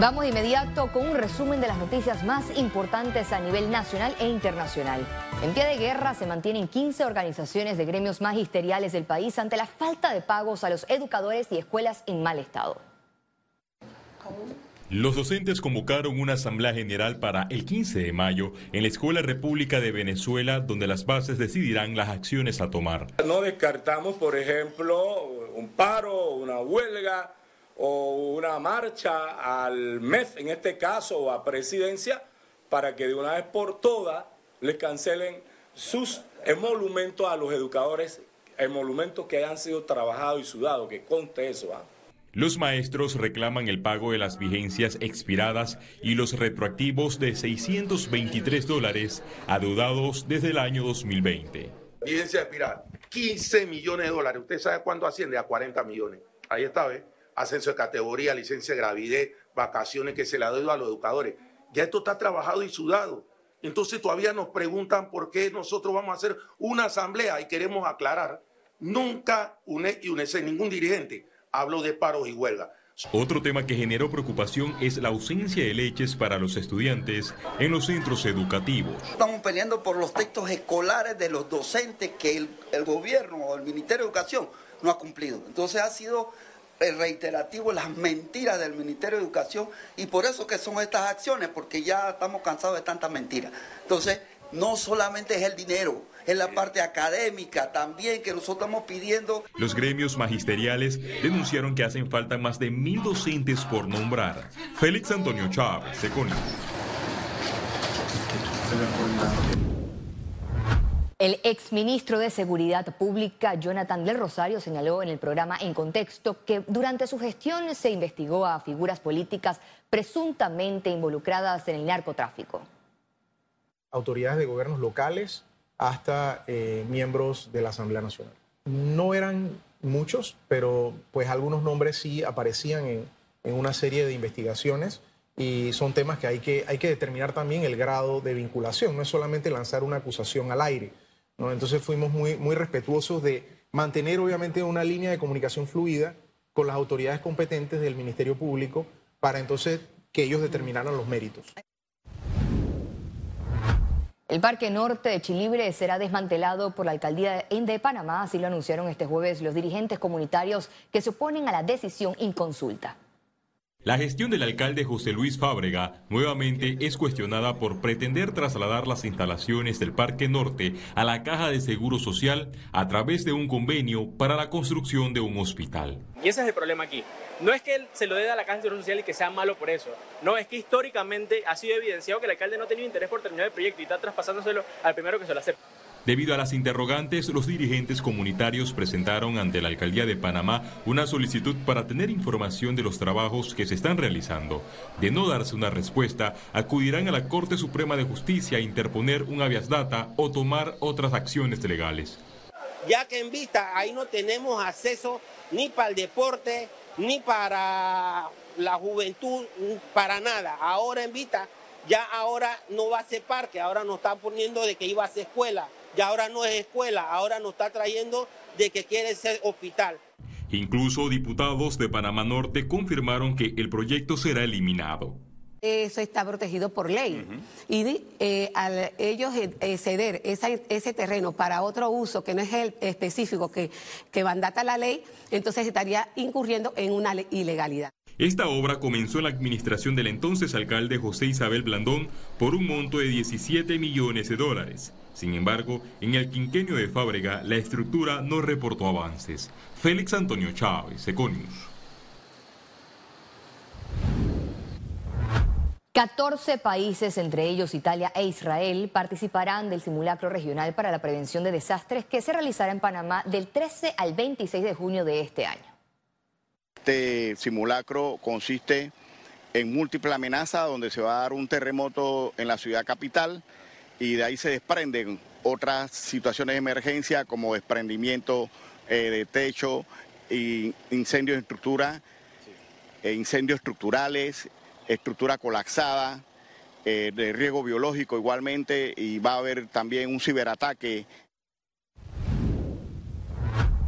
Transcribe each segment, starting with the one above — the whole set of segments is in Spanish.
Vamos de inmediato con un resumen de las noticias más importantes a nivel nacional e internacional. En pie de guerra se mantienen 15 organizaciones de gremios magisteriales del país ante la falta de pagos a los educadores y escuelas en mal estado. Los docentes convocaron una asamblea general para el 15 de mayo en la Escuela República de Venezuela, donde las bases decidirán las acciones a tomar. No descartamos, por ejemplo, un paro, una huelga o una marcha al MEF, en este caso, o a presidencia, para que de una vez por todas les cancelen sus emolumentos a los educadores, emolumentos que hayan sido trabajados y sudados, que conte eso. ¿ah? Los maestros reclaman el pago de las vigencias expiradas y los retroactivos de 623 dólares adeudados desde el año 2020. Vigencia expirada, 15 millones de dólares. ¿Usted sabe cuánto asciende? A 40 millones. Ahí está, ¿ves? Ascenso de categoría, licencia de gravidez, vacaciones que se le dado a los educadores. Ya esto está trabajado y sudado. Entonces todavía nos preguntan por qué nosotros vamos a hacer una asamblea y queremos aclarar. Nunca UNE y UNESE, ningún dirigente habló de paros y huelga. Otro tema que generó preocupación es la ausencia de leches para los estudiantes en los centros educativos. Estamos peleando por los textos escolares de los docentes que el, el gobierno o el Ministerio de Educación no ha cumplido. Entonces ha sido reiterativo las mentiras del Ministerio de Educación y por eso que son estas acciones, porque ya estamos cansados de tantas mentiras. Entonces, no solamente es el dinero, es la parte académica también que nosotros estamos pidiendo. Los gremios magisteriales denunciaron que hacen falta más de mil docentes por nombrar. Félix Antonio Chávez, Seconi. El exministro de Seguridad Pública, Jonathan del Rosario, señaló en el programa En Contexto que durante su gestión se investigó a figuras políticas presuntamente involucradas en el narcotráfico. Autoridades de gobiernos locales hasta eh, miembros de la Asamblea Nacional. No eran muchos, pero pues algunos nombres sí aparecían en, en una serie de investigaciones y son temas que hay, que hay que determinar también el grado de vinculación. No es solamente lanzar una acusación al aire entonces fuimos muy, muy respetuosos de mantener obviamente una línea de comunicación fluida con las autoridades competentes del Ministerio Público para entonces que ellos determinaran los méritos. El Parque Norte de Chilibre será desmantelado por la alcaldía de Panamá, así lo anunciaron este jueves los dirigentes comunitarios que se oponen a la decisión inconsulta. La gestión del alcalde José Luis Fábrega nuevamente es cuestionada por pretender trasladar las instalaciones del Parque Norte a la Caja de Seguro Social a través de un convenio para la construcción de un hospital. Y ese es el problema aquí. No es que se lo dé a la Caja de Seguro Social y que sea malo por eso. No, es que históricamente ha sido evidenciado que el alcalde no ha tenido interés por terminar el proyecto y está traspasándoselo al primero que se lo acepta. Debido a las interrogantes, los dirigentes comunitarios presentaron ante la Alcaldía de Panamá una solicitud para tener información de los trabajos que se están realizando. De no darse una respuesta, acudirán a la Corte Suprema de Justicia a interponer un habeas data o tomar otras acciones legales. Ya que en vista ahí no tenemos acceso ni para el deporte, ni para la juventud, para nada. Ahora en vista, ya ahora no va a ser parque, ahora nos están poniendo de que iba a ser escuela ya ahora no es escuela, ahora nos está trayendo de que quiere ser hospital. Incluso diputados de Panamá Norte confirmaron que el proyecto será eliminado. Eso está protegido por ley. Y eh, al ellos eh, ceder ese terreno para otro uso que no es el específico que, que mandata la ley, entonces estaría incurriendo en una ilegalidad. Esta obra comenzó en la administración del entonces alcalde José Isabel Blandón por un monto de 17 millones de dólares. Sin embargo, en el quinquenio de Fábrega, la estructura no reportó avances. Félix Antonio Chávez, Econius. 14 países, entre ellos Italia e Israel, participarán del simulacro regional para la prevención de desastres que se realizará en Panamá del 13 al 26 de junio de este año. Este simulacro consiste en múltiple amenaza donde se va a dar un terremoto en la ciudad capital, y de ahí se desprenden otras situaciones de emergencia como desprendimiento eh, de techo, y incendios de estructura, e incendios estructurales, estructura colapsada, eh, de riesgo biológico igualmente y va a haber también un ciberataque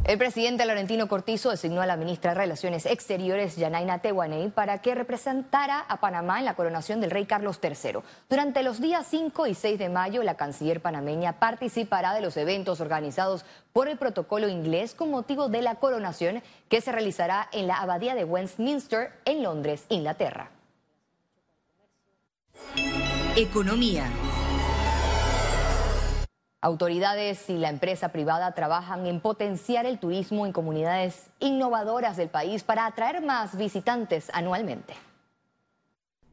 El presidente Laurentino Cortizo designó a la ministra de Relaciones Exteriores, Yanaina Tehuaney, para que representara a Panamá en la coronación del rey Carlos III. Durante los días 5 y 6 de mayo, la canciller panameña participará de los eventos organizados por el protocolo inglés con motivo de la coronación que se realizará en la abadía de Westminster, en Londres, Inglaterra. Economía. Autoridades y la empresa privada trabajan en potenciar el turismo en comunidades innovadoras del país para atraer más visitantes anualmente.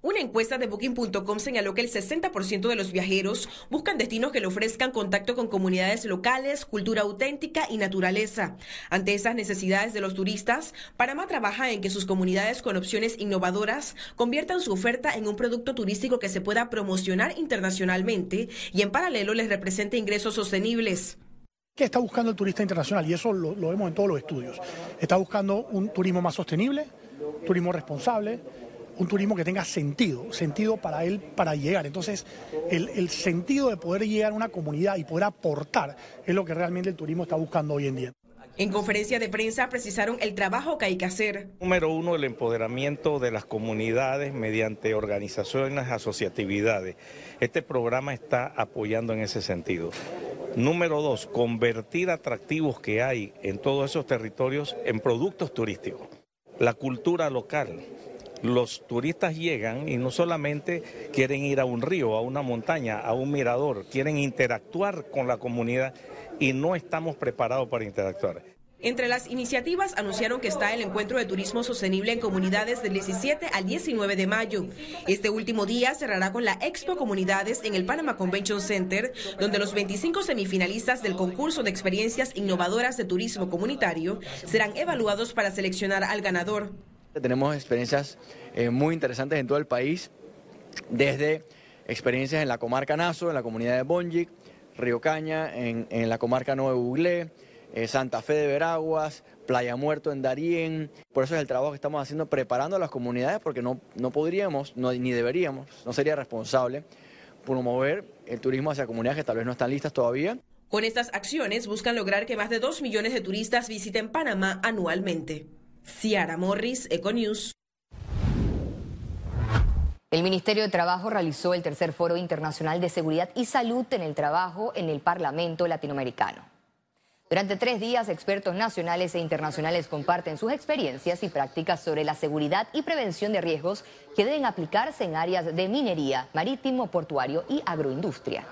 Una encuesta de Booking.com señaló que el 60% de los viajeros buscan destinos que le ofrezcan contacto con comunidades locales, cultura auténtica y naturaleza. Ante esas necesidades de los turistas, Panamá trabaja en que sus comunidades con opciones innovadoras conviertan su oferta en un producto turístico que se pueda promocionar internacionalmente y en paralelo les represente ingresos sostenibles. ¿Qué está buscando el turista internacional? Y eso lo, vemos en todos los estudios. Está buscando un turismo más sostenible, turismo responsable un turismo que tenga sentido, sentido para él para llegar. Entonces, el, sentido de poder llegar a una comunidad y poder aportar es lo que realmente el turismo está buscando hoy en día. En conferencia de prensa precisaron el trabajo que hay que hacer. Número uno, el empoderamiento de las comunidades mediante organizaciones, asociatividades. Este programa está apoyando en ese sentido. Número dos, convertir atractivos que hay en todos esos territorios en productos turísticos. La cultura local, los turistas llegan y no solamente quieren ir a un río, a una montaña, a un mirador, quieren interactuar con la comunidad y no estamos preparados para interactuar. Entre las iniciativas anunciaron que está el encuentro de turismo sostenible en comunidades del 17 al 19 de mayo. Este último día cerrará con la Expo Comunidades en el Panama Convention Center, donde los 25 semifinalistas del concurso de experiencias innovadoras de turismo comunitario serán evaluados para seleccionar al ganador. Tenemos experiencias eh, muy interesantes en todo el país, desde experiencias en la comarca Nazo, en la comunidad de Bonjic, Río Caña, en, la comarca Nuevo Buglé, eh, Santa Fe de Veraguas, Playa Muerto en Darién. Por eso es el trabajo que estamos haciendo preparando a las comunidades porque no, no podríamos, ni deberíamos, no sería responsable promover el turismo hacia comunidades que tal vez no están listas todavía. Con estas acciones buscan lograr que más de 2 millones de turistas visiten Panamá anualmente. Ciara Morris, Econews. El Ministerio de Trabajo realizó el tercer foro internacional de seguridad y salud en el trabajo en el Parlamento latinoamericano. Durante tres días, expertos nacionales e internacionales comparten sus experiencias y prácticas sobre la seguridad y prevención de riesgos que deben aplicarse en áreas de minería, marítimo, portuario y agroindustria.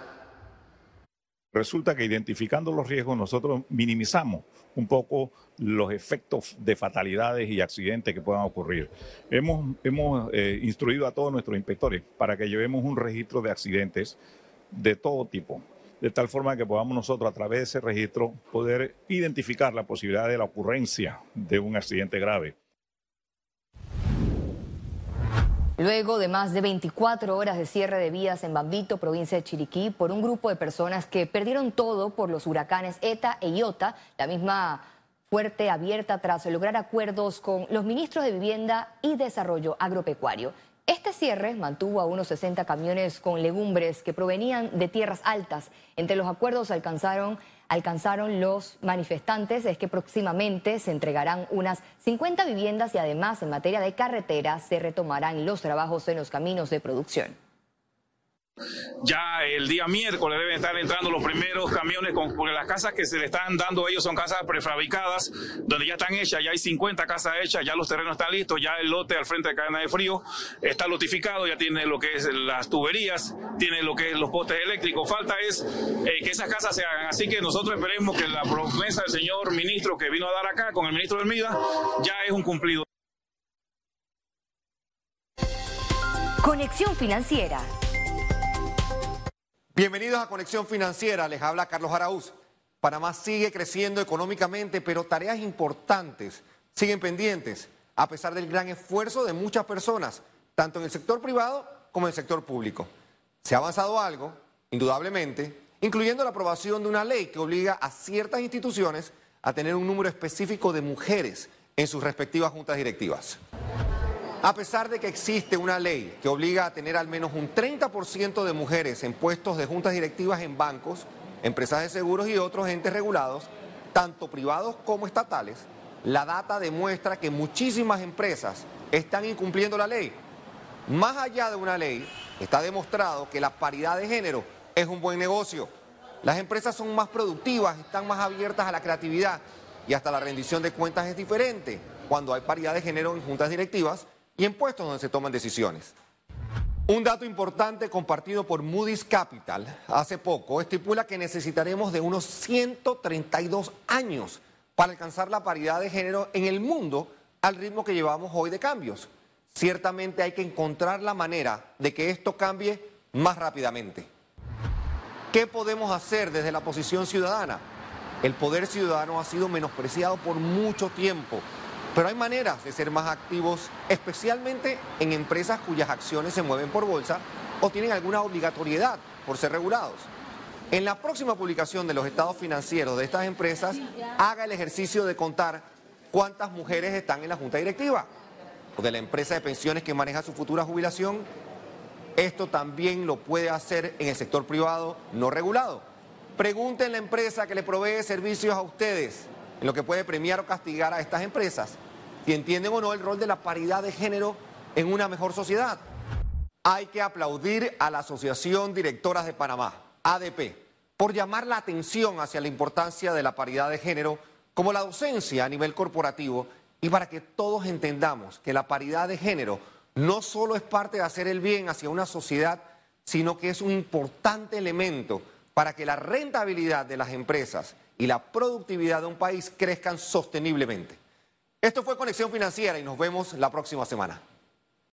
Resulta que identificando los riesgos nosotros minimizamos un poco los efectos de fatalidades y accidentes que puedan ocurrir. Hemos, hemos eh, instruido a todos nuestros inspectores para que llevemos un registro de accidentes de todo tipo, de tal forma que podamos nosotros a través de ese registro poder identificar la posibilidad de la ocurrencia de un accidente grave. Luego de más de 24 horas de cierre de vías en Bambito, provincia de Chiriquí, por un grupo de personas que perdieron todo por los huracanes ETA e IOTA, la misma fuerte abierta tras lograr acuerdos con los ministros de Vivienda y Desarrollo Agropecuario. Este cierre mantuvo a unos 60 camiones con legumbres que provenían de tierras altas. Entre los acuerdos alcanzaron alcanzaron los manifestantes es que próximamente se entregarán unas 50 viviendas y además en materia de carreteras se retomarán los trabajos en los caminos de producción. Ya el día miércoles deben estar entrando los primeros camiones, porque las casas que se le están dando a ellos son casas prefabricadas, donde ya están hechas, ya hay 50 casas hechas, ya los terrenos están listos, ya el lote al frente de cadena de frío está lotificado, ya tiene lo que es las tuberías, tiene lo que es los postes eléctricos. Falta es eh, que esas casas se hagan. Así que nosotros esperemos que la promesa del señor ministro que vino a dar acá con el ministro del MIDA ya es un cumplido. Conexión financiera. Bienvenidos a Conexión Financiera, les habla Carlos Araúz. Panamá sigue creciendo económicamente, pero tareas importantes siguen pendientes, a pesar del gran esfuerzo de muchas personas, tanto en el sector privado como en el sector público. Se ha avanzado algo, indudablemente, incluyendo la aprobación de una ley que obliga a ciertas instituciones a tener un número específico de mujeres en sus respectivas juntas directivas. A pesar de que existe una ley que obliga a tener al menos un 30% de mujeres en puestos de juntas directivas en bancos, empresas de seguros y otros entes regulados, tanto privados como estatales, la data demuestra que muchísimas empresas están incumpliendo la ley. Más allá de una ley, está demostrado que la paridad de género es un buen negocio. Las empresas son más productivas, están más abiertas a la creatividad y hasta la rendición de cuentas es diferente cuando hay paridad de género en juntas directivas y en puestos donde se toman decisiones. Un dato importante compartido por Moody's Capital hace poco estipula que necesitaremos de unos 132 años para alcanzar la paridad de género en el mundo al ritmo que llevamos hoy de cambios. Ciertamente hay que encontrar la manera de que esto cambie más rápidamente. ¿Qué podemos hacer desde la posición ciudadana? El poder ciudadano ha sido menospreciado por mucho tiempo pero hay maneras de ser más activos, especialmente en empresas cuyas acciones se mueven por bolsa o tienen alguna obligatoriedad por ser regulados. En la próxima publicación de los estados financieros de estas empresas, haga el ejercicio de contar cuántas mujeres están en la junta directiva o de la empresa de pensiones que maneja su futura jubilación. Esto también lo puede hacer en el sector privado no regulado. Pregunten la empresa que le provee servicios a ustedes en lo que puede premiar o castigar a estas empresas si entienden o no el rol de la paridad de género en una mejor sociedad. Hay que aplaudir a la Asociación Directoras de Panamá, ADP, por llamar la atención hacia la importancia de la paridad de género como la docencia a nivel corporativo y para que todos entendamos que la paridad de género no solo es parte de hacer el bien hacia una sociedad, sino que es un importante elemento para que la rentabilidad de las empresas y la productividad de un país crezcan sosteniblemente. Esto fue Conexión Financiera y nos vemos la próxima semana.